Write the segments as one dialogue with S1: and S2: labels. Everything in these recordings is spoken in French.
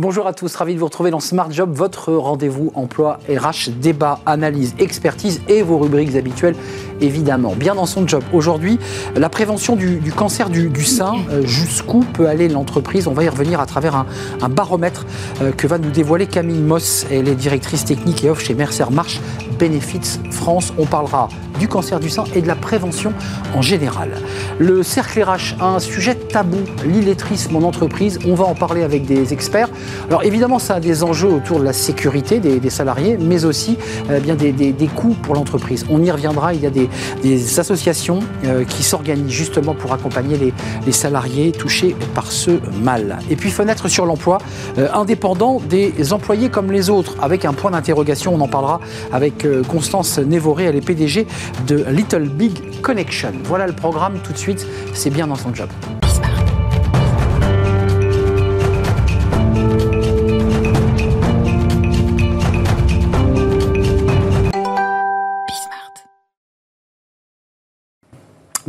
S1: Bonjour à tous, ravi de vous retrouver dans Smart Job, votre rendez-vous emploi RH, débat, analyse, expertise et vos rubriques habituelles évidemment. Bien dans son job. Aujourd'hui, la prévention du, cancer du, sein, euh, jusqu'où peut aller l'entreprise? On va y revenir à travers un, baromètre euh, que va nous dévoiler Camille Moss. Elle est directrice technique et off chez Mercer Marche Benefits France. On parlera du cancer du sein et de la prévention en général. Le cercle RH un sujet tabou, l'illettrisme en entreprise. On va en parler avec des experts. Alors évidemment, ça a des enjeux autour de la sécurité des, salariés, mais aussi euh, bien des, coûts pour l'entreprise. On y reviendra. Il y a des, associations euh, qui s'organisent justement pour accompagner les, salariés touchés par ce mal. Et puis fenêtre sur l'emploi, euh, indépendant des employés comme les autres, avec un point d'interrogation. On en parlera avec Constance Névoré, elle est PDG de Little Big Connection. Voilà le programme tout de suite, c'est bien dans son job.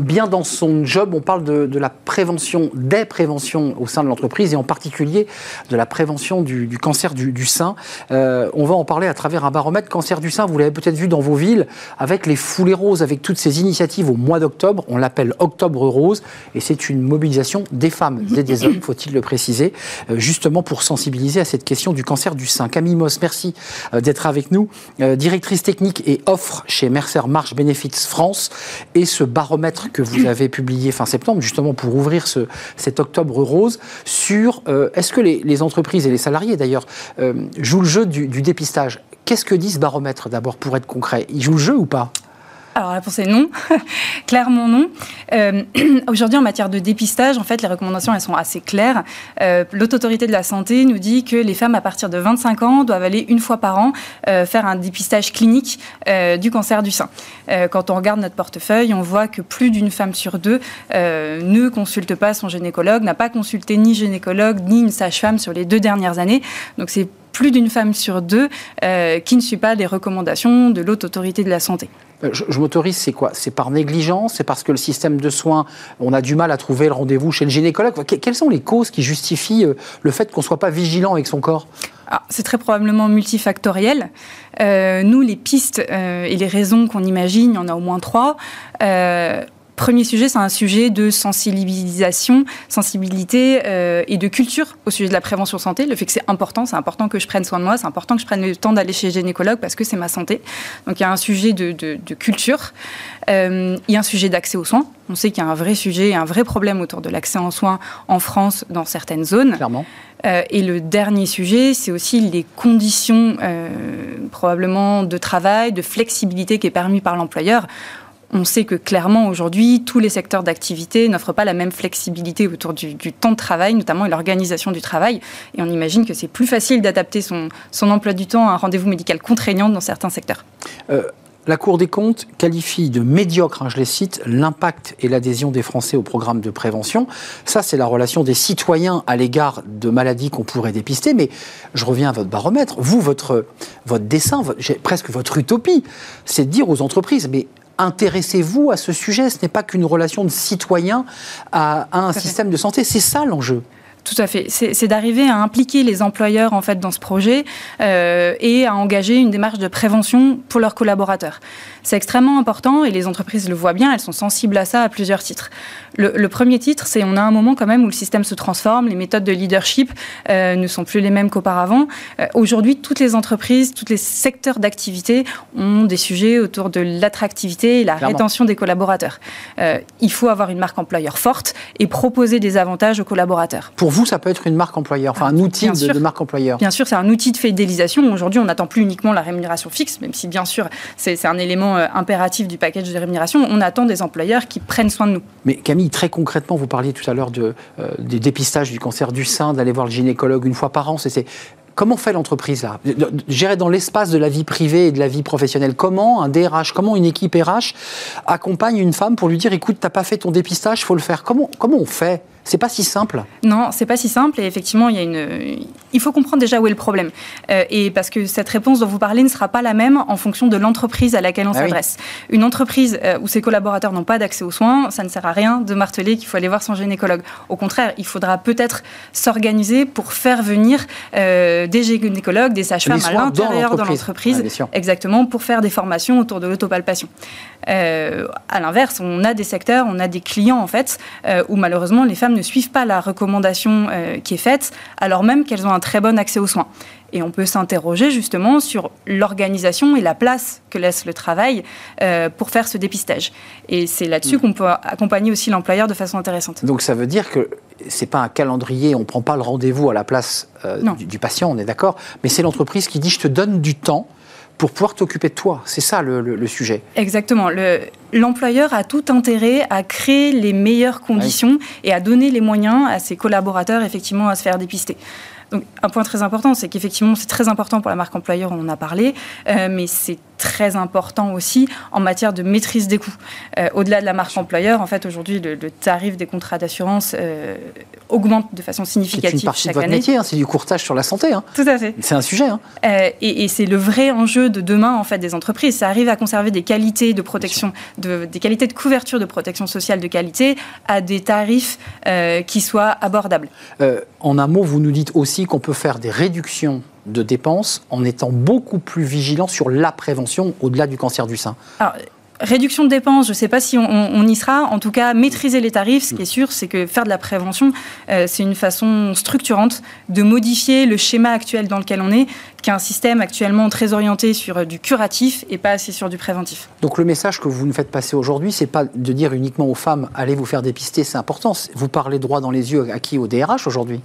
S1: Bien dans son job. On parle de, la prévention, des préventions au sein de l'entreprise et en particulier de la prévention du, cancer du, sein. Euh, on va en parler à travers un baromètre cancer du sein. Vous l'avez peut-être vu dans vos villes avec les foulées roses, avec toutes ces initiatives au mois d'octobre. On l'appelle Octobre Rose et c'est une mobilisation des femmes et des hommes, faut-il le préciser, euh, justement pour sensibiliser à cette question du cancer du sein. Camille Moss, merci euh, d'être avec nous, directrice technique et offre chez Mercer Marche Benefits France et ce baromètre que vous avez publié fin septembre, justement pour ouvrir ce, cet octobre rose, sur euh, est-ce que les, entreprises et les salariés d'ailleurs euh, jouent le jeu du, du dépistage? Qu'est-ce que dit ce baromètre d'abord pour être concret? Ils jouent le jeu ou pas?
S2: Alors la réponse est non, clairement non. Euh, aujourd'hui, en matière de dépistage, en fait, les recommandations elles sont assez claires. Euh, L'autorité de la santé nous dit que les femmes à partir de 25 ans doivent aller une fois par an euh, faire un dépistage clinique du cancer du sein. Quand on regarde notre portefeuille, on voit que plus d'une femme sur deux ne consulte pas son gynécologue, n'a pas consulté ni gynécologue ni une sage-femme sur les deux dernières années. Donc c'est plus d'une femme sur deux qui ne suit pas les recommandations de l'autre autorité de la santé.
S1: Euh, je, m'autorise, c'est quoi? C'est par négligence? C'est parce que le système de soins, on a du mal à trouver le rendez-vous chez le gynécologue? Quelles sont les causes qui justifient euh, le fait qu'on ne soit pas vigilant avec son corps?
S2: Ah, c'est très probablement multifactoriel. Euh, nous, les pistes et les raisons qu'on imagine, il y en a au moins trois. Premier sujet, c'est un sujet de sensibilisation, sensibilité euh, et de culture au sujet de la prévention santé. Le fait que c'est important, c'est important que je prenne soin de moi, c'est important que je prenne le temps d'aller chez le gynécologue parce que c'est ma santé. Donc il y a un sujet de, culture. Euh, il y a un sujet d'accès aux soins. On sait qu'il y a un vrai sujet, un vrai problème autour de l'accès aux soins en France dans certaines zones.
S1: Clairement.
S2: Euh, et le dernier sujet, c'est aussi les conditions probablement de travail, de flexibilité qui est permis par l'employeur on sait que clairement aujourd'hui, tous les secteurs d'activité n'offrent pas la même flexibilité autour du, temps de travail, notamment l'organisation du travail. Et on imagine que c'est plus facile d'adapter son, emploi du temps à un rendez-vous médical contraignant dans certains secteurs.
S1: Euh, la Cour des comptes qualifie de médiocre, hein, je les cite, l'impact et l'adhésion des Français au programme de prévention. Ça, c'est la relation des citoyens à l'égard de maladies qu'on pourrait dépister. Mais je reviens à votre baromètre. Vous, votre, votre dessin, presque votre utopie, c'est de dire aux entreprises, mais intéressez-vous à ce sujet. Ce n'est pas qu'une relation de citoyen à, un système de santé. C'est ça l'enjeu.
S2: Tout à fait. C'est d'arriver à impliquer les employeurs en fait dans ce projet euh, et à engager une démarche de prévention pour leurs collaborateurs. C'est extrêmement important et les entreprises le voient bien, elles sont sensibles à ça à plusieurs titres. Le, premier titre, c'est on a un moment quand même où le système se transforme, les méthodes de leadership euh, ne sont plus les mêmes qu'auparavant. Euh, aujourd'hui, toutes les entreprises, tous les secteurs d'activité ont des sujets autour de l'attractivité et la rétention des collaborateurs. Euh, il faut avoir une marque employeur forte et proposer des avantages aux collaborateurs.
S1: Pour vous, ça peut être une marque employeur, enfin un outil de, de, marque employeur.
S2: Bien sûr, c'est un outil de fidélisation. Aujourd'hui, on n'attend plus uniquement la rémunération fixe, même si bien sûr c'est un élément impératif du package de rémunération, on attend des employeurs qui prennent soin de nous.
S1: Mais Camille, très concrètement, vous parliez tout à l'heure de, euh, des dépistages du cancer du sein, d'aller voir le gynécologue une fois par an. C'est Comment fait l'entreprise là? Gérer dans l'espace de la vie privée et de la vie professionnelle. Comment un DRH, comment une équipe RH accompagne une femme pour lui dire écoute, t'as pas fait ton dépistage, faut le faire. Comment, comment on fait? C'est pas si simple.
S2: Non, c'est pas si simple. Et effectivement, il y a une. Il faut comprendre déjà où est le problème. Euh, et parce que cette réponse dont vous parlez ne sera pas la même en fonction de l'entreprise à laquelle on ah s'adresse. Une entreprise euh, où ses collaborateurs n'ont pas d'accès aux soins, ça ne sert à rien de marteler qu'il faut aller voir son gynécologue. Au contraire, il faudra peut-être s'organiser pour faire venir euh, des gynécologues, des sages-femmes à l'intérieur de l'entreprise, exactement, pour faire des formations autour de l'autopalpation. Euh, à l'inverse, on a des secteurs, on a des clients en fait, où malheureusement les femmes ne suivent pas la recommandation euh, qui est faite, alors même qu'elles ont un très bon accès aux soins. Et on peut s'interroger justement sur l'organisation et la place que laisse le travail pour faire ce dépistage. Et c'est là-dessus mm. qu'on peut accompagner aussi l'employeur de façon intéressante.
S1: Donc ça veut dire que c'est pas un calendrier, on ne prend pas le rendez-vous à la place du, du, patient, on est d'accord, mais c'est l'entreprise qui dit je te donne du temps pour pouvoir t'occuper de toi. C'est ça le, sujet.
S2: Exactement. L'employeur a tout intérêt à créer les meilleures conditions et à donner les moyens à ses collaborateurs effectivement à se faire dépister. Donc, un point très important, c'est qu'effectivement, c'est très important pour la marque employeur, on en a parlé, euh, mais c'est très important aussi en matière de maîtrise des coûts. Euh, au-delà de la marque employeur, en fait, aujourd'hui, le, tarif des contrats d'assurance euh, augmente de façon significative
S1: C'est une partie de votre métier, hein, c'est du courtage sur la santé. Hein.
S2: Tout à fait.
S1: C'est un sujet. Hein.
S2: Euh, et, c'est le vrai enjeu de demain, en fait, des entreprises. Ça arrive à conserver des qualités de protection, de, des qualités de couverture de protection sociale de qualité à des tarifs qui soient abordables.
S1: en un mot, vous nous dites aussi qu'on peut faire des réductions de dépenses en étant beaucoup plus vigilant sur la prévention au-delà du cancer du sein
S2: réduction de dépenses, je ne sais pas si on, y sera. En tout cas, maîtriser les tarifs, ce qui est sûr, c'est que faire de la prévention, euh, c'est une façon structurante de modifier le schéma actuel dans lequel on est, qui est un système actuellement très orienté sur euh, du curatif et pas assez sur du préventif.
S1: Donc le message que vous nous faites passer aujourd'hui, c'est pas de dire uniquement aux femmes allez vous faire dépister, c'est important. Vous parlez droit dans les yeux à qui? Au DRH aujourd'hui?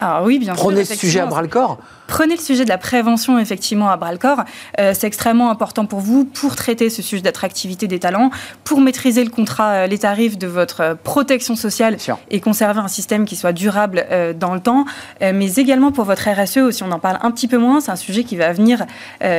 S2: Ah oui, bien
S1: Prenez ce sujet à bras le corps.
S2: Prenez le sujet de la prévention effectivement à bras le corps. Euh, c'est extrêmement important pour vous pour traiter ce sujet d'attractivité des talents, pour maîtriser le contrat, euh, les tarifs de votre euh, protection sociale et conserver un système qui soit durable dans le temps, mais également pour votre RSE aussi. On en parle un petit peu moins. C'est un sujet qui va venir,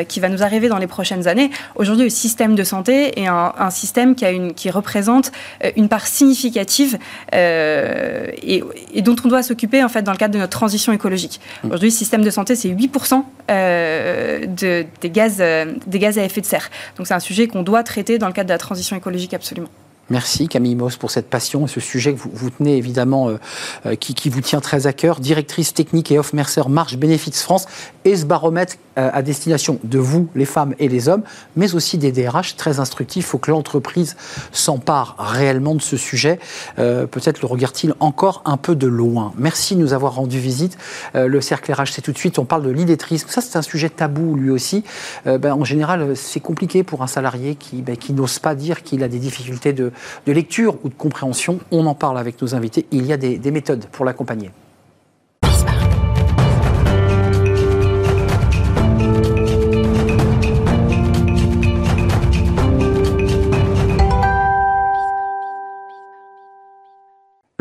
S2: qui va nous arriver dans les prochaines années. Aujourd'hui, le système de santé est un, système qui, a une, qui représente une part significative et, et, dont on doit s'occuper en fait dans le cadre de notre transition écologique. Aujourd'hui, le système de santé, c'est 8% euh, de, des, gaz, euh, des gaz à effet de serre. Donc c'est un sujet qu'on doit traiter dans le cadre de la transition écologique absolument.
S1: Merci Camille Moss pour cette passion et ce sujet que vous, vous tenez évidemment, euh, euh, qui, qui, vous tient très à cœur. Directrice technique et off Mercer Marche Benefits France et ce baromètre euh, à destination de vous, les femmes et les hommes, mais aussi des DRH très instructifs. Il faut que l'entreprise s'empare réellement de ce sujet. Peut-être le regarde-t-il encore un peu de loin. Merci de nous avoir rendu visite. le cercle RH, c'est tout de suite. On parle de l'illettrisme. Ça, c'est un sujet tabou lui aussi. Ben, en général, c'est compliqué pour un salarié qui, ben, qui n'ose pas dire qu'il a des difficultés de, de lecture ou de compréhension. On en parle avec nos invités. Il y a des, des méthodes pour l'accompagner.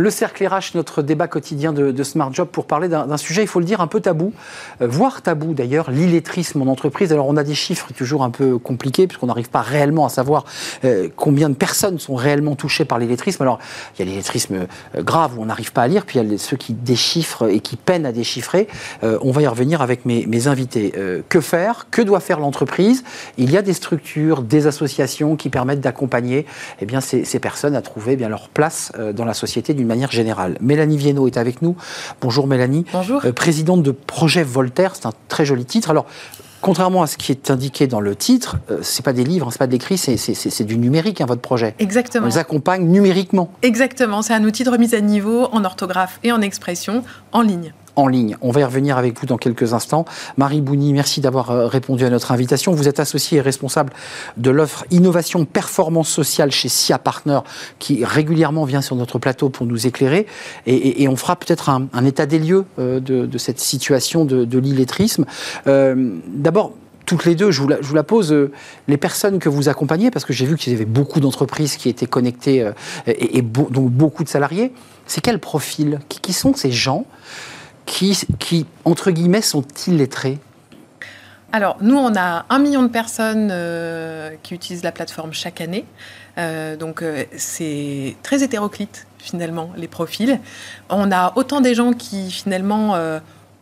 S1: Le cercle RH, notre débat quotidien de, Smart Job pour parler d'un sujet, il faut le dire, un peu tabou, euh, voire tabou d'ailleurs, l'illettrisme en entreprise. Alors on a des chiffres toujours un peu compliqués puisqu'on n'arrive pas réellement à savoir euh, combien de personnes sont réellement touchées par l'illettrisme. Alors il y a l'illettrisme euh, grave où on n'arrive pas à lire, puis il y a ceux qui déchiffrent et qui peinent à déchiffrer. on va y revenir avec mes, invités. que faire? Que doit faire l'entreprise? Il y a des structures, des associations qui permettent d'accompagner eh ces, personnes à trouver eh bien, leur place dans la société d'une manière générale. Mélanie Viennot est avec nous. Bonjour Mélanie.
S2: Bonjour. Euh,
S1: présidente de Projet Voltaire, c'est un très joli titre. Alors, Contrairement à ce qui est indiqué dans le titre, euh, c'est pas des livres, c'est pas de l'écrit, c'est du numérique, hein, votre projet.
S2: Exactement.
S1: On les accompagne numériquement.
S3: Exactement. C'est un outil de remise à niveau en orthographe et en expression en ligne
S1: en ligne. On va y revenir avec vous dans quelques instants. Marie Bouni, merci d'avoir euh, répondu à notre invitation. Vous êtes associée et responsable de l'offre Innovation Performance Sociale chez SIA Partner, qui régulièrement vient sur notre plateau pour nous éclairer. Et, on fera peut-être un, état des lieux euh, de, cette situation de, l'illettrisme. Euh, d'abord, toutes les deux, je vous la, pose, les personnes que vous accompagnez, parce que j'ai vu qu'il y avait beaucoup d'entreprises qui étaient connectées et, donc beaucoup de salariés, c'est quel profil? Qui, qui sont ces gens? Qui, qui entre guillemets, sont illettrés
S3: Alors, nous, on a un million de personnes euh, qui utilisent la plateforme chaque année. Euh, donc, euh, c'est très hétéroclite, finalement, les profils. On a autant des gens qui, finalement,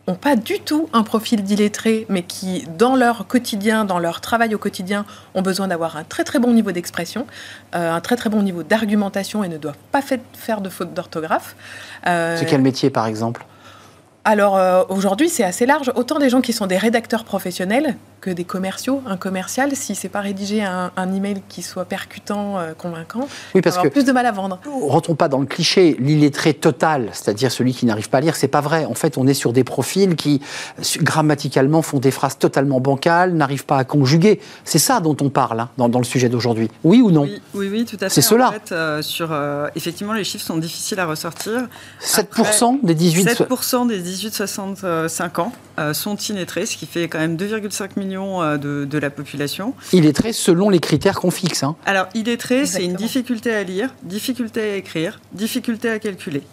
S3: n'ont pas du tout un profil d'illettré, mais qui, dans leur quotidien, dans leur travail au quotidien, ont besoin d'avoir un très très bon niveau d'expression, un très très bon niveau d'argumentation et ne doivent pas faire de fautes d'orthographe.
S1: c'est quel métier, par exemple?
S3: Alors euh, aujourd'hui, c'est assez large. Autant des gens qui sont des rédacteurs professionnels que des commerciaux. Un commercial, si c'est pas rédigé un, email qui soit percutant, euh, convaincant,
S1: oui, parce
S3: avoir plus de mal à vendre.
S1: Rentrons pas dans le cliché. L'illettré total, c'est-à-dire celui qui n'arrive pas à lire, c'est pas vrai. En fait, on est sur des profils qui grammaticalement font des phrases totalement bancales, n'arrivent pas à conjuguer. C'est ça dont on parle hein, dans, le sujet d'aujourd'hui. Oui ou non?
S4: Oui, oui, tout à fait.
S1: C'est cela.
S4: Euh, sur, effectivement, les chiffres sont difficiles à ressortir.
S1: 7% des 18
S4: 7% des 18-65 ans euh, sont illettrés, ce qui fait quand même 2,5 millions euh, de, la population.
S1: Illettrés selon les critères qu'on fixe. Hein.
S4: Alors, illettré, c'est une difficulté à lire, difficulté à écrire, difficulté à calculer.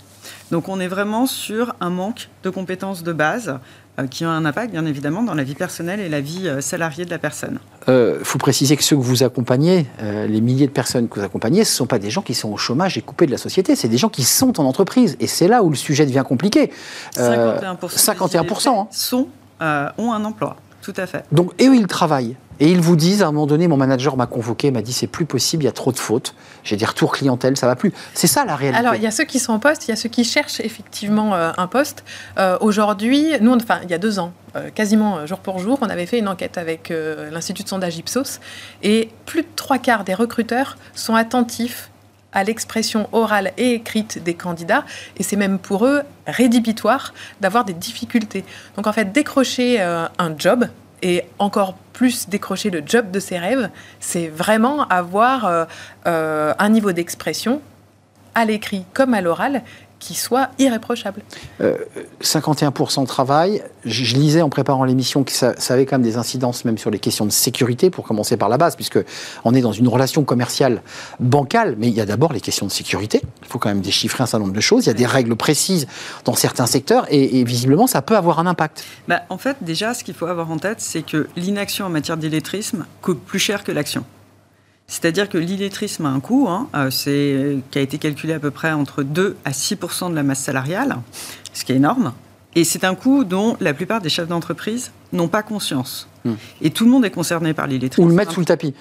S4: Donc on est vraiment sur un manque de compétences de base euh, qui ont un impact, bien évidemment, dans la vie personnelle et la vie euh, salariée de la personne.
S1: Il euh, faut préciser que ceux que vous accompagnez, les milliers de personnes que vous accompagnez, ce ne sont pas des gens qui sont au chômage et coupés de la société, c'est des gens qui sont en entreprise. Et c'est là où le sujet devient compliqué.
S4: 51%, 51% sont, ont un emploi, tout à fait.
S1: Donc, et eux, ils travaillent. Et ils vous disent, à un moment donné, mon manager m'a convoqué, m'a dit c'est plus possible, il y a trop de fautes, j'ai des retours clientèle, ça va plus. C'est ça la réalité.
S3: Alors il y a ceux qui sont en poste, il y a ceux qui cherchent effectivement euh, un poste. Euh, aujourd'hui, nous, enfin il y a deux ans, euh, quasiment jour pour jour, on avait fait une enquête avec l'Institut de sondage Ipsos, et plus de trois quarts des recruteurs sont attentifs à l'expression orale et écrite des candidats, et c'est même pour eux rédhibitoire d'avoir des difficultés. Donc en fait, décrocher un job, et encore plus décrocher le job de ses rêves, c'est vraiment avoir euh, euh, un niveau d'expression à l'écrit comme à l'oral qui soit irréprochable.
S1: 51% euh, de travail. Je, lisais en préparant l'émission que ça, avait quand même des incidences même sur les questions de sécurité, pour commencer par la base, puisque on est dans une relation commerciale bancale, mais il y a d'abord les questions de sécurité. Il faut quand même déchiffrer un certain nombre de choses. Il y a des règles précises dans certains secteurs, et, visiblement, ça peut avoir un impact.
S4: Bah, en fait, déjà, ce qu'il faut avoir en tête, c'est que l'inaction en matière d'illettrisme coûte plus cher que l'action. C'est-à-dire que l'illettrisme a un coût, hein, euh, c'est, qui a été calculé à peu près entre 2 à 6 de la masse salariale, ce qui est énorme. Et c'est un coût dont la plupart des chefs d'entreprise n'ont pas conscience. Hmm. Et tout le monde est concerné par l'illettrisme.
S1: Ou le mettre sous le tapis.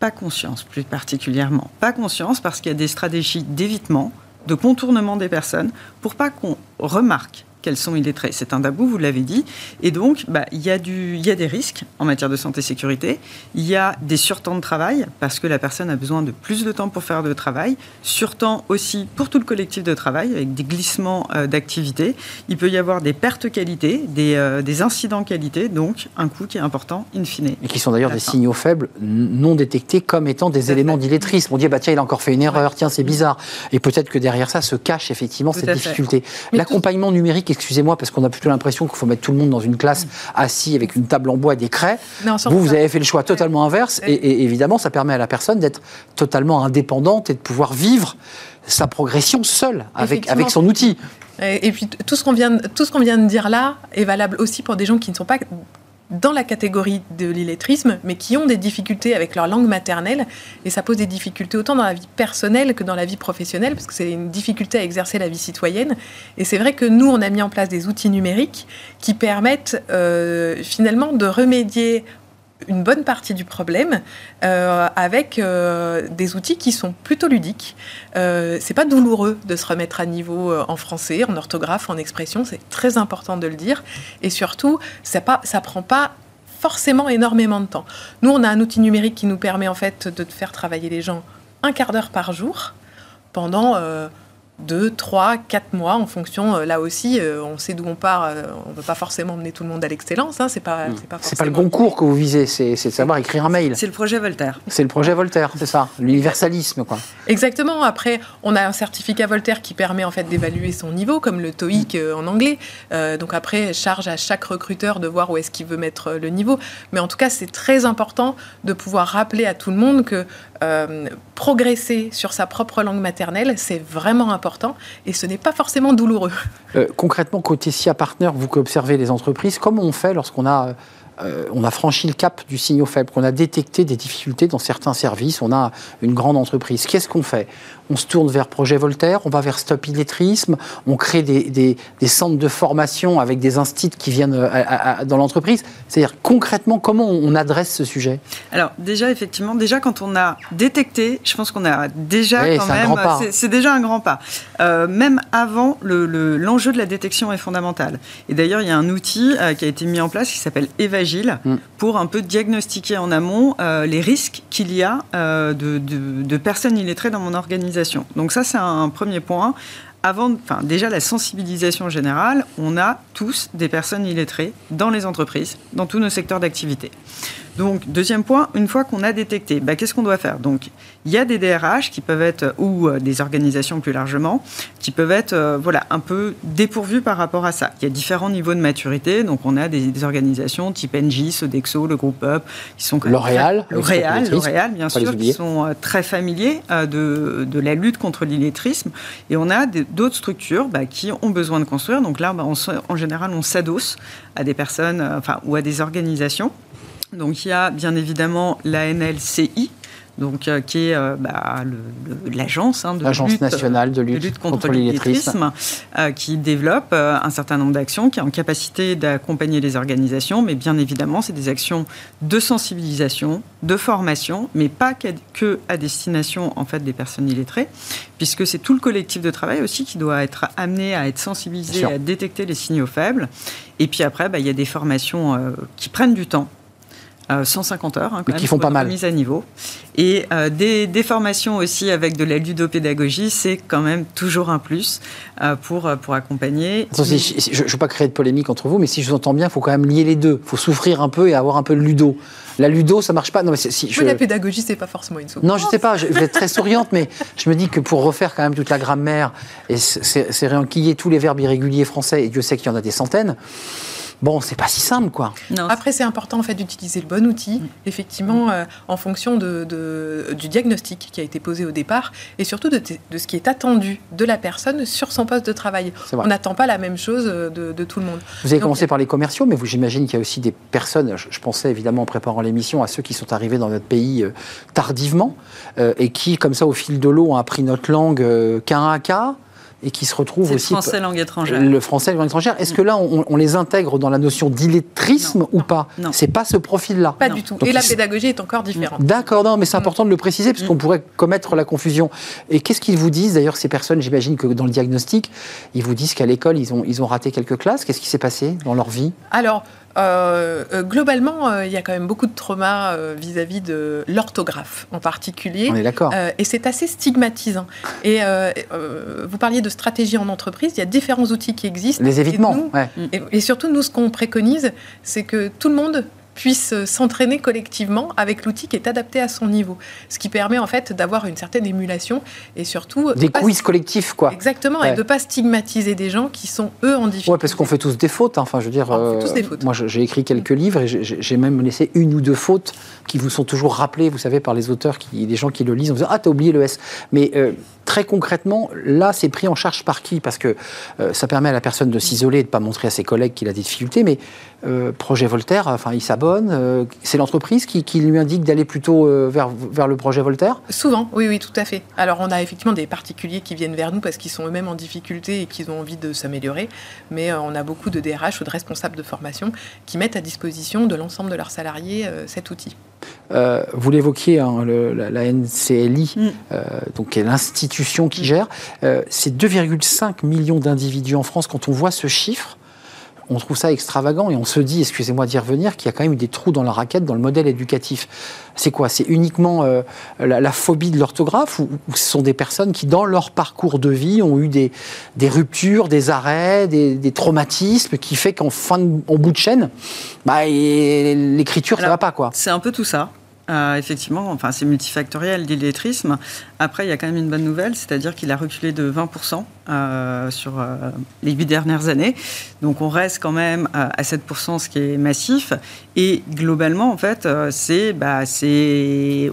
S4: Pas conscience, plus particulièrement. Pas conscience parce qu'il y a des stratégies d'évitement, de contournement des personnes, pour pas qu'on remarque qu'elles sont illettrées. C'est un tabou, vous l'avez dit. Et donc, bah, il y, a y a des risques en matière de santé sécurité. Il y a des surtemps de travail, parce que la personne a besoin de plus de temps pour faire le travail. Surtemps aussi pour tout le collectif de travail, avec des glissements euh, d'activité. Il peut y avoir des pertes qualité, des, euh, des, incidents qualité, donc un coût qui est important in fine.
S1: Et qui sont d'ailleurs des signaux faibles, non détectés comme étant des éléments d'illettrisme. On dit, bah, tiens, il a encore fait une erreur, tiens, c'est bizarre. Et peut-être que derrière ça se cache effectivement cette difficulté. L'accompagnement numérique excusez-moi, parce qu'on a plutôt l'impression qu'il faut mettre tout le monde dans une classe assis avec une table en bois et des craies. vous, vous avez fait le choix totalement inverse, et, évidemment, ça permet à la personne d'être totalement indépendante et de pouvoir vivre sa progression seule avec, avec son outil.
S3: Et, puis tout ce qu'on vient, tout ce qu'on vient de dire là est valable aussi pour des gens qui ne sont pas dans la catégorie de l'illettrisme, mais qui ont des difficultés avec leur langue maternelle. Et ça pose des difficultés autant dans la vie personnelle que dans la vie professionnelle, parce que c'est une difficulté à exercer la vie citoyenne. Et c'est vrai que nous, on a mis en place des outils numériques qui permettent euh, finalement de remédier une bonne partie du problème euh, avec euh, des outils qui sont plutôt ludiques. Euh, c'est pas douloureux de se remettre à niveau euh, en français, en orthographe, en expression, c'est très important de le dire. Et surtout, ça pas, ça prend pas forcément énormément de temps. Nous, on a un outil numérique qui nous permet en fait de faire travailler les gens un quart d'heure par jour pendant deux, trois, quatre mois en fonction. Euh, là aussi, euh, on sait d'où on part. Euh, on ne veut pas forcément mener tout le monde à l'excellence. Hein, c'est pas,
S1: hmm. c'est pas, pas, le concours que vous visez. C'est, de savoir écrire un mail.
S4: C'est le projet Voltaire.
S1: C'est le projet Voltaire, c'est ça. L'universalisme, quoi.
S3: Exactement. Après, on a un certificat Voltaire qui permet en fait d'évaluer son niveau, comme le TOEIC en anglais. donc après, charge à chaque recruteur de voir où est-ce qu'il veut mettre le niveau. Mais en tout cas, c'est très important de pouvoir rappeler à tout le monde que progresser sur sa propre langue maternelle, c'est vraiment important et ce n'est pas forcément douloureux.
S1: Euh, concrètement, côté SIA Partner, vous observez les entreprises, comment on fait lorsqu'on a euh, a franchi le cap du signaux faible, qu'on a détecté des difficultés dans certains services, on a une grande entreprise. Qu'est-ce qu'on fait? On se tourne vers Projet Voltaire, on va vers Stop Illettrisme, on crée des, centres de formation avec des instituts qui viennent euh, dans l'entreprise. C'est-à-dire concrètement, comment on adresse ce sujet?
S4: Alors déjà, effectivement, déjà quand on a détecté, je pense qu'on a déjà quand même, c'est déjà un grand pas. Euh, même avant, l'enjeu de la détection est fondamental. Et d'ailleurs, il y a un outil qui a été mis en place qui s'appelle Eva Mm. pour un peu diagnostiquer en amont euh, les risques qu'il y a euh, de, personnes illettrées dans mon Donc ça, c'est un premier point avant, enfin, déjà la sensibilisation générale, on a tous des personnes illettrées dans les entreprises, dans tous nos secteurs d'activité. Donc, deuxième point, une fois qu'on a détecté, bah, qu'est-ce qu'on doit faire? Donc, il y a des DRH qui peuvent être, ou euh, des organisations plus largement, qui peuvent être euh, voilà, un peu dépourvues par rapport à ça. Il y a différents niveaux de maturité. Donc, on a des, organisations type NJ, Sodexo, le groupe Up, qui sont
S1: L'Oréal,
S4: L'Oréal, L'Oréal, bien sûr, qui sont euh, très familiers de, de, la lutte contre l'illettrisme. Et on a d'autres structures bah, qui ont besoin de construire. Donc là, bah, en général, on s'adosse à des personnes, enfin, ou à des organisations donc il y a bien évidemment la NLCI, donc, euh, qui est euh, bah, l'agence
S1: hein, nationale de lutte, contre, l'illettrisme,
S4: euh, qui développe un certain nombre d'actions, qui est en capacité d'accompagner les organisations, mais bien évidemment, c'est des actions de sensibilisation, de formation, mais pas que à destination en fait des personnes illettrées, puisque c'est tout le collectif de travail aussi qui doit être amené à être sensibilisé, à détecter les signaux faibles. Et puis après, bah, il y a des formations qui prennent du temps 150 euh, heures, hein,
S1: quand qui font pas mal.
S4: Mise à niveau. Et euh, des, des, formations aussi avec de la ludopédagogie, c'est quand même toujours un plus euh, pour, pour accompagner.
S1: je ne veux pas créer de polémique entre vous, mais si je vous entends bien, il faut quand même lier les deux. Il faut souffrir un peu et avoir un peu de ludo. La ludo, ça marche pas. Non, mais
S3: si, je... la pédagogie, c'est pas forcément une souffrance.
S1: Non, je sais pas. Je, vais être très souriante, mais je me dis que pour refaire quand même toute la grammaire et c'est réenquiller tous les verbes irréguliers français, et Dieu sait qu'il y en a des centaines. Bon, c'est pas si simple, quoi.
S3: Après, c'est important en fait d'utiliser le bon outil, mm. effectivement, euh, en fonction de, du diagnostic qui a été posé au départ, et surtout de, ce qui est attendu de la personne sur son poste de travail. On n'attend pas la même chose euh, de, tout le monde.
S1: Vous avez commencé par les commerciaux, mais vous, j'imagine qu'il y a aussi des personnes. Je, pensais évidemment en préparant l'émission à ceux qui sont arrivés dans notre pays euh, tardivement et qui, comme ça, au fil de l'eau, ont appris notre langue qu'un à cas et qui se retrouvent aussi.
S4: Le français langue étrangère.
S1: Le français langue étrangère. Est-ce que là, on, les intègre dans la notion d'illettrisme ou pas? Non. C'est pas ce profil-là.
S3: Pas du tout. et la pédagogie est encore différente.
S1: D'accord, non, mais c'est mm. important de le préciser parce qu'on mm. pourrait commettre la confusion. Et qu'est-ce qu'ils vous disent D'ailleurs, ces personnes, j'imagine que dans le diagnostic, ils vous disent qu'à l'école, ils ont, ils ont raté quelques classes. Qu'est-ce qui s'est passé dans leur vie?
S3: Alors, euh, euh, globalement, euh, il y a quand même beaucoup de traumas vis-à-vis de l'orthographe en particulier.
S1: On est d'accord.
S3: et c'est assez stigmatisant. Et vous parliez de stratégie en entreprise, il y a différents outils qui existent.
S1: Les évitements,
S3: et, et surtout, nous, ce qu'on préconise, c'est que tout le monde puisse s'entraîner collectivement avec l'outil qui est adapté à son niveau. Ce qui permet en fait d'avoir une certaine émulation et surtout...
S1: Des quiz collectifs, quoi.
S3: Exactement, et de ne pas stigmatiser des gens qui sont, eux, en difficulté.
S1: Oui, parce qu'on fait tous des fautes. Hein. Enfin, je veux dire,
S3: on fait tous des euh, fautes.
S1: moi, j'ai écrit quelques livres et j'ai même laissé une ou deux fautes qui vous sont toujours rappelées, vous savez, par les auteurs, qui, des gens qui le lisent en disant « Ah, t'as oublié le S ». Mais euh, très concrètement, là, c'est pris en charge par qui? Parce que euh, ça permet à la personne de s'isoler de ne pas montrer à ses collègues qu'il a des difficultés, mais euh, projet Voltaire, enfin, il s'abonne. Euh, c'est l'entreprise qui, lui indique d'aller plutôt vers, vers le projet Voltaire?
S3: Souvent, oui, oui, tout à fait. Alors, on a effectivement des particuliers qui viennent vers nous parce qu'ils sont eux-mêmes en difficulté et qu'ils ont envie de s'améliorer. Mais on a beaucoup de DRH ou de responsables de formation qui mettent à disposition de l'ensemble de leurs salariés cet outil.
S1: Vous l'évoquiez, hein, la, NCLI, mm. donc qui est l'institution qui gère, c'est 2,5 millions d'individus en France. Quand on voit ce chiffre, on trouve ça extravagant et on se dit, excusez-moi d'y revenir, qu'il y a quand même des trous dans la raquette dans le modèle éducatif. C'est quoi? C'est uniquement euh, la, phobie de l'orthographe ou, ce sont des personnes qui, dans leur parcours de vie, ont eu des, ruptures, des arrêts, des, traumatismes qui fait qu'en fin en bout de chaîne, bah, l'écriture, ça va pas quoi.
S4: C'est un peu tout ça. Euh, effectivement, enfin, c'est multifactoriel l'illettrisme. Après, il y a quand même une bonne nouvelle, c'est-à-dire qu'il a reculé de 20% euh, sur euh, les huit dernières années. Donc on reste quand même à 7%, ce qui est massif. Et globalement, en fait, c'est bah,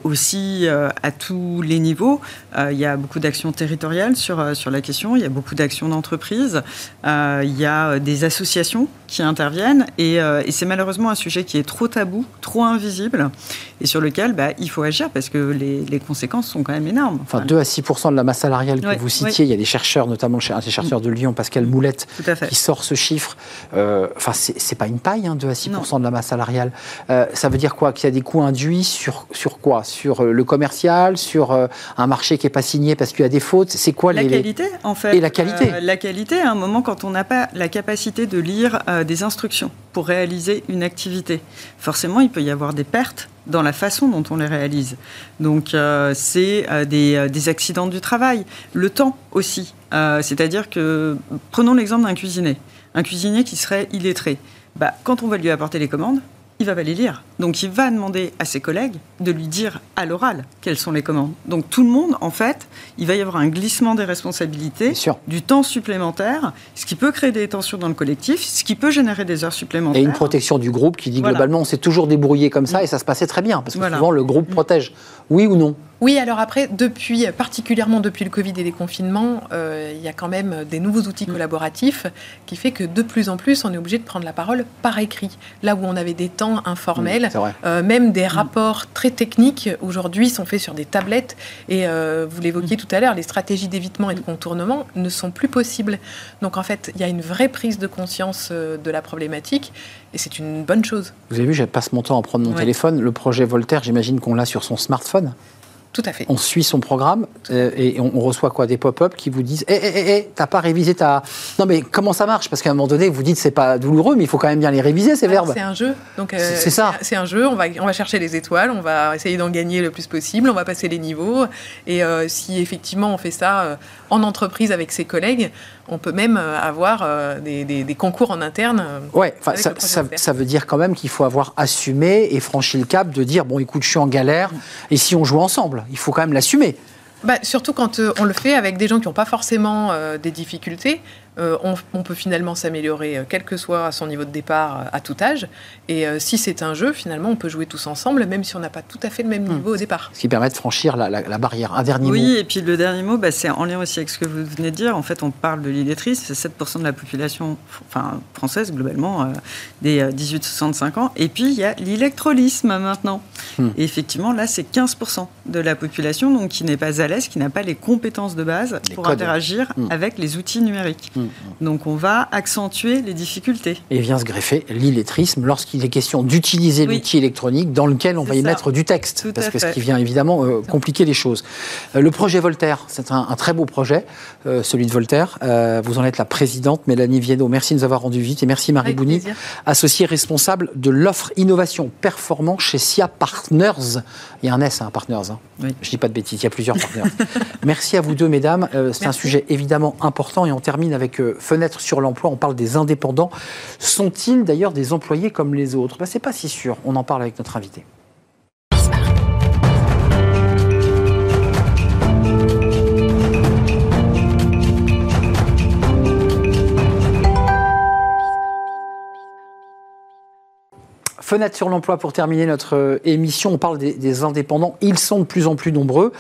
S4: aussi à tous les niveaux. il y a beaucoup d'actions territoriales sur, sur la question, il y a beaucoup d'actions d'entreprise, il y a des associations qui interviennent. Et, et c'est malheureusement un sujet qui est trop tabou, trop invisible, et sur lequel bah, il faut agir parce que les, les, conséquences sont quand même énormes.
S1: Enfin, 2 à 6 de la masse salariale que vous citiez, il y a des chercheurs, notamment un des chercheurs de Lyon, Pascal Moulette, qui sort ce chiffre. Euh, enfin, c'est pas une paille, hein, 2 à 6 de la masse salariale. Euh, ça veut dire quoi? Qu'il y a des coûts induits sur, sur quoi? Sur euh, le commercial, sur un marché qui n'est pas signé parce qu'il y a des fautes? C'est quoi
S4: la
S1: les,
S4: qualité, en fait.
S1: Et la qualité.
S4: La qualité, à un moment, quand on n'a pas la capacité de lire des instructions pour réaliser une activité, forcément, il peut y avoir des pertes dans la façon dont on les réalise. Donc euh, c'est euh, euh, des, accidents du travail, le temps aussi. C'est-à-dire que, prenons l'exemple d'un cuisinier, un cuisinier qui serait illettré. Bah, quand on va lui apporter les commandes, il va pas les lire. Donc il va demander à ses collègues de lui dire à l'oral quelles sont les commandes. Donc tout le monde, en fait, il va y avoir un glissement des responsabilités, du temps supplémentaire, ce qui peut créer des tensions dans le collectif, ce qui peut générer des heures supplémentaires.
S1: Et une protection du groupe qui dit globalement on s'est toujours débrouillé comme ça et ça se passait très bien, parce que souvent le groupe protège. Oui ou non?
S3: Oui, alors après, depuis, particulièrement depuis le Covid et les confinements, euh, il y a quand même des nouveaux outils mm. collaboratifs qui fait que de plus en plus, on est obligé de prendre la parole par écrit. Là où on avait des temps informels, mm, euh, même des mm. rapports très techniques aujourd'hui sont faits sur des tablettes. Et euh, vous l'évoquiez tout à l'heure, les stratégies d'évitement et de contournement ne sont plus possibles. Donc en fait, il y a une vraie prise de conscience de la problématique et c'est une bonne chose.
S1: Vous avez vu, je passe mon temps à prendre mon téléphone. Le projet Voltaire, j'imagine qu'on l'a sur son smartphone.
S3: Tout à fait.
S1: On suit son programme euh, et on, reçoit quoi? Des pop-up qui vous disent Eh, eh, eh, eh t'as pas révisé ta. Non, mais comment ça marche? Parce qu'à un moment donné, vous dites c'est pas douloureux, mais il faut quand même bien les réviser, ces verbes.
S3: C'est un jeu. Donc, euh, c'est ça. C'est un jeu. On va, on va chercher les étoiles, on va essayer d'en gagner le plus possible, on va passer les niveaux. Et euh, si effectivement on fait ça en entreprise avec ses collègues, on peut même avoir des, concours en interne.
S1: Ouais, ça, ça, veut dire quand même qu'il faut avoir assumé et franchi le cap de dire bon, écoute, je suis en galère, et si on joue ensemble il faut quand même l'assumer.
S3: Bah, surtout quand euh, on le fait avec des gens qui n'ont pas forcément euh, des difficultés. Euh, on, peut finalement s'améliorer, euh, quel que soit son niveau de départ euh, à tout âge. Et si c'est un jeu, finalement, on peut jouer tous ensemble, même si on n'a pas tout à fait le même hmm. niveau au départ.
S1: Ce qui permet de franchir la, barrière. Un dernier
S4: mot.
S1: Oui,
S4: et puis le dernier mot, bah, c'est en lien aussi avec ce que vous venez de dire. En fait, on parle de l'illettrisme, c'est 7% de la population enfin, française, globalement, des 18-65 ans. Et puis, il y a l'électrolisme maintenant. Hmm. Et effectivement, là, c'est 15% de la population donc, qui n'est pas à l'aise, qui n'a pas les compétences de base pour interagir hmm. avec les outils numériques. Donc on va accentuer les difficultés.
S1: Et vient se greffer l'illettrisme lorsqu'il est question d'utiliser l'outil électronique dans lequel on va y mettre du texte. parce que ce qui vient évidemment euh, compliquer les choses. Euh, le projet Voltaire, c'est un, très beau projet, euh, celui de Voltaire. vous en êtes la présidente, Mélanie Viennot. Merci de nous avoir rendu visite. Et merci Marie Bouni, associée responsable de l'offre innovation performant chez SIA Partners. Il y a un S, hein, Partners. Hein. Je ne dis pas de bêtises, il y a plusieurs partenaires. merci à vous deux, mesdames. c'est un sujet évidemment important et on termine avec fenêtre sur l'emploi, on parle des indépendants. Sont-ils d'ailleurs des employés comme les autres? Ben, Ce n'est pas si sûr. On en parle avec notre invité. Fenêtre sur l'emploi pour terminer notre euh, émission. On parle des, indépendants. Ils sont de plus en plus nombreux.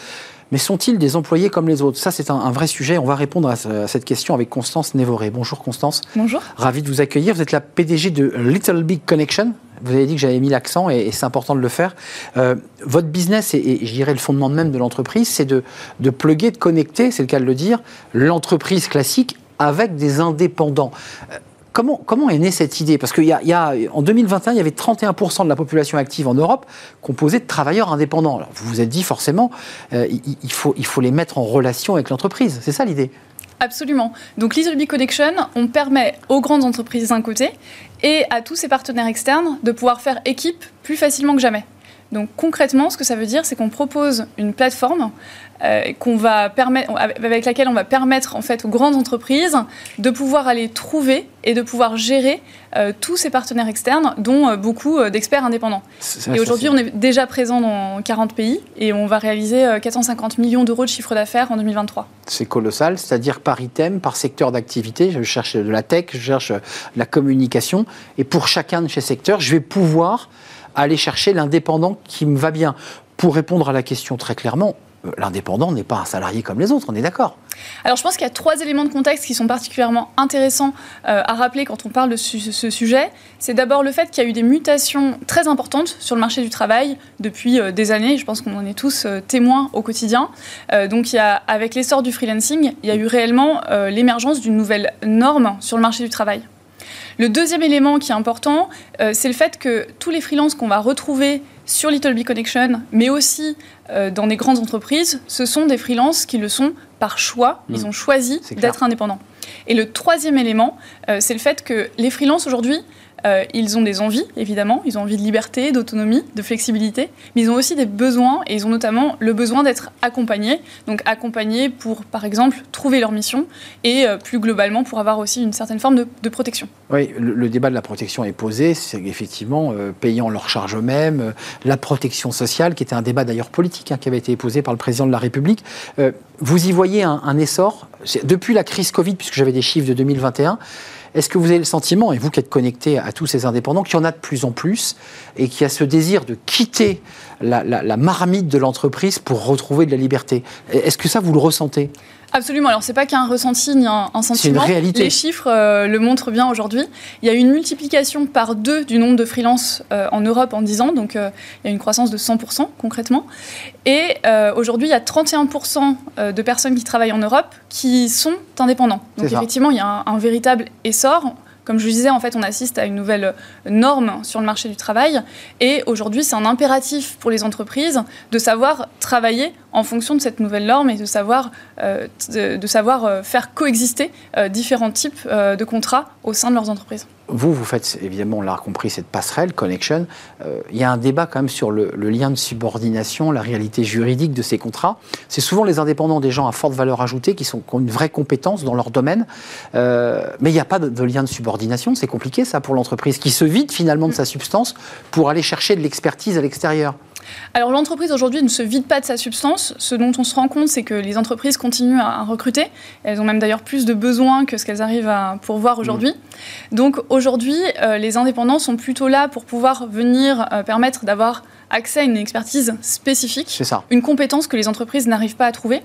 S1: Mais sont-ils des employés comme les autres? Ça, c'est un, vrai sujet. On va répondre à, cette question avec Constance Névoré. Bonjour Constance.
S2: Bonjour.
S1: Ravi de vous accueillir. Vous êtes la PDG de Little Big Connection. Vous avez dit que j'avais mis l'accent et, c'est important de le faire. Euh, votre business, et, je dirais le fondement même de l'entreprise, c'est de, de plugger, de connecter, c'est le cas de le dire, l'entreprise classique avec des indépendants. Comment, est née cette idée? Parce qu'en y a, en 2021, il y avait 31% de la population active en Europe composée de travailleurs indépendants. Alors vous vous êtes dit forcément, euh, il, faut, les mettre en relation avec l'entreprise. C'est ça l'idée?
S2: Absolument. Donc Little Big Connection, on permet aux grandes entreprises d'un côté et à tous ces partenaires externes de pouvoir faire équipe plus facilement que jamais.
S5: Donc concrètement, ce que ça veut dire, c'est qu'on propose une plateforme euh, qu'on va permettre, avec laquelle on va permettre en fait aux grandes entreprises de pouvoir aller trouver et de pouvoir gérer euh, tous ces partenaires externes, dont euh, beaucoup d'experts indépendants. et aujourd'hui, on est déjà présent dans 40 pays et on va réaliser 450 millions d'euros de chiffre d'affaires en 2023.
S1: C'est colossal, c'est-à-dire par item, par secteur d'activité. Je cherche de la tech, je cherche la communication, et pour chacun de ces secteurs, je vais pouvoir aller chercher l'indépendant qui me va bien. Pour répondre à la question très clairement, euh, l'indépendant n'est pas un salarié comme les autres, on est d'accord
S5: alors je pense qu'il y a trois éléments de contexte qui sont particulièrement intéressants euh, à rappeler quand on parle de ce sujet. C'est d'abord le fait qu'il y a eu des mutations très importantes sur le marché du travail depuis euh, des années. Je pense qu'on en est tous témoins au quotidien. donc il y a, avec l'essor du freelancing, il y a eu réellement l'émergence d'une nouvelle norme sur le marché du travail. Le deuxième élément qui est important, c'est le fait que tous les freelances qu'on va retrouver sur Little Big Connection, mais aussi euh, dans des grandes entreprises, ce sont des freelances qui le sont par choix. Ils mmh. ont choisi d'être indépendants. Et le troisième élément, euh, c'est le fait que les freelances aujourd'hui, euh, ils ont des envies, évidemment. Ils ont envie de liberté, d'autonomie, de flexibilité. Mais ils ont aussi des besoins et ils ont notamment le besoin d'être accompagnés. Donc accompagnés pour, par exemple, trouver leur mission et euh, plus globalement pour avoir aussi une certaine forme de, protection.
S1: Oui, le, débat de la protection est posé. C'est effectivement euh, payant leurs charges eux-mêmes, la protection sociale, qui était un débat d'ailleurs politique hein, qui avait été posé par le président de la République. vous y voyez un essor Depuis la crise Covid, puisque j'avais des chiffres de 2021, est-ce que vous avez le sentiment, et vous qui êtes connecté à tous ces indépendants, qu'il y en a de plus en plus et qu'il y a ce désir de quitter la, la marmite de l'entreprise pour retrouver de la liberté? Est-ce que ça, vous le ressentez?
S5: Absolument. Alors, c'est pas qu'un ressenti ni un, sentiment.
S1: C'est une réalité.
S5: Les chiffres euh, le montrent bien aujourd'hui. Il y a eu une multiplication par deux du nombre de freelances euh, en Europe en 10 ans. Donc, euh, il y a une croissance de 100% concrètement. Et aujourd'hui, il y a 31% de personnes qui travaillent en Europe qui sont indépendants. Donc, effectivement, il y a un, un véritable essor. Comme je le disais, en fait, on assiste à une nouvelle norme sur le marché du travail. Et aujourd'hui, c'est un impératif pour les entreprises de savoir travailler en fonction de cette nouvelle norme et de savoir, euh, de, savoir euh, faire coexister euh, différents types de contrats au sein de leurs entreprises.
S1: Vous, vous faites évidemment, on l'a compris, cette passerelle, connection. Il y a un débat quand même sur le, lien de subordination, la réalité juridique de ces contrats. C'est souvent les indépendants des gens à forte valeur ajoutée qui, sont, qui ont une vraie compétence dans leur domaine. mais il n'y a pas de, de, lien de subordination. C'est compliqué ça pour l'entreprise qui se vide finalement de sa substance pour aller chercher de l'expertise à l'extérieur.
S5: Alors l'entreprise aujourd'hui ne se vide pas de sa substance. Ce dont on se rend compte, c'est que les entreprises continuent à recruter. Elles ont même d'ailleurs plus de besoins que ce qu'elles arrivent à pourvoir aujourd'hui. Mmh. Donc aujourd'hui, euh, les indépendants sont plutôt là pour pouvoir venir euh, permettre d'avoir accès à une expertise spécifique, une compétence que les entreprises n'arrivent pas à trouver.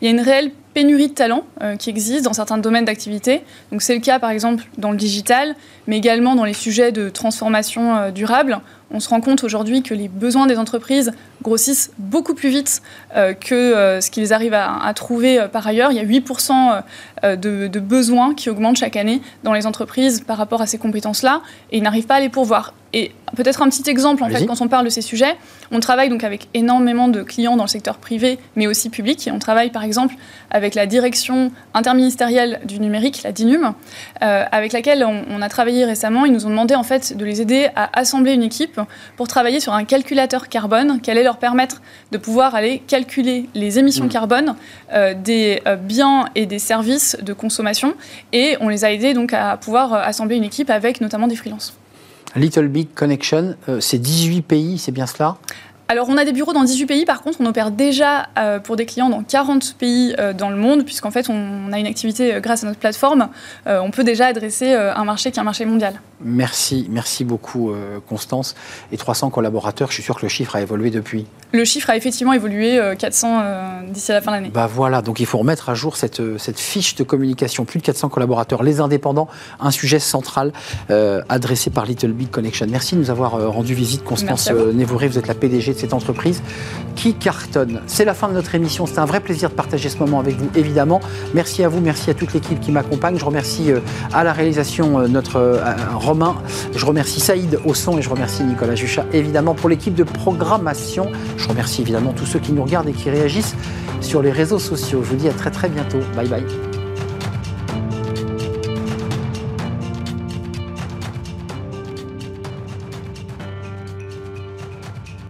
S5: Il y a une réelle pénurie de talents euh, qui existe dans certains domaines d'activité. Donc c'est le cas par exemple dans le digital, mais également dans les sujets de transformation durable on se rend compte aujourd'hui que les besoins des entreprises grossissent beaucoup plus vite euh, que euh, ce qu'ils arrivent à, trouver euh, par ailleurs. Il y a 8% de, besoins qui augmentent chaque année dans les entreprises par rapport à ces compétences-là et ils n'arrivent pas à les pourvoir. Et peut-être un petit exemple, en fait, quand on parle de ces sujets, on travaille donc avec énormément de clients dans le secteur privé, mais aussi public. Et on travaille par exemple avec la direction interministérielle du numérique, la DINUM, avec laquelle on, on, a travaillé récemment. Ils nous ont demandé en fait de les aider à assembler une équipe pour travailler sur un calculateur carbone qui allait leur permettre de pouvoir aller calculer les émissions mmh. carbone euh, des euh, biens et des services de consommation. Et on les a aidés donc à pouvoir euh, assembler une équipe avec notamment des freelances.
S1: Little Big Connection, c'est 18 pays, c'est bien cela?
S5: Alors, on a des bureaux dans 18 pays. Par contre, on opère déjà euh, pour des clients dans 40 pays euh, dans le monde, puisqu'en fait, on, a une activité euh, grâce à notre plateforme. on peut déjà adresser un marché qui est un marché mondial.
S1: Merci, merci beaucoup, Constance. Et 300 collaborateurs, je suis sûr que le chiffre a évolué depuis.
S5: Le chiffre a effectivement évolué 400 d'ici à la fin de l'année.
S1: Bah voilà, donc il faut remettre à jour cette, cette fiche de communication. Plus de 400 collaborateurs, les indépendants, un sujet central adressé par Little Big Connection. Merci de nous avoir rendu visite, Constance Névouré. Vous êtes la PDG cette entreprise qui cartonne. C'est la fin de notre émission. C'est un vrai plaisir de partager ce moment avec vous, évidemment. Merci à vous, merci à toute l'équipe qui m'accompagne. Je remercie euh, à la réalisation euh, notre euh, Romain. Je remercie Saïd au son et je remercie Nicolas Juchat, évidemment, pour l'équipe de programmation. Je remercie évidemment tous ceux qui nous regardent et qui réagissent sur les réseaux sociaux. Je vous dis à très très bientôt. Bye bye.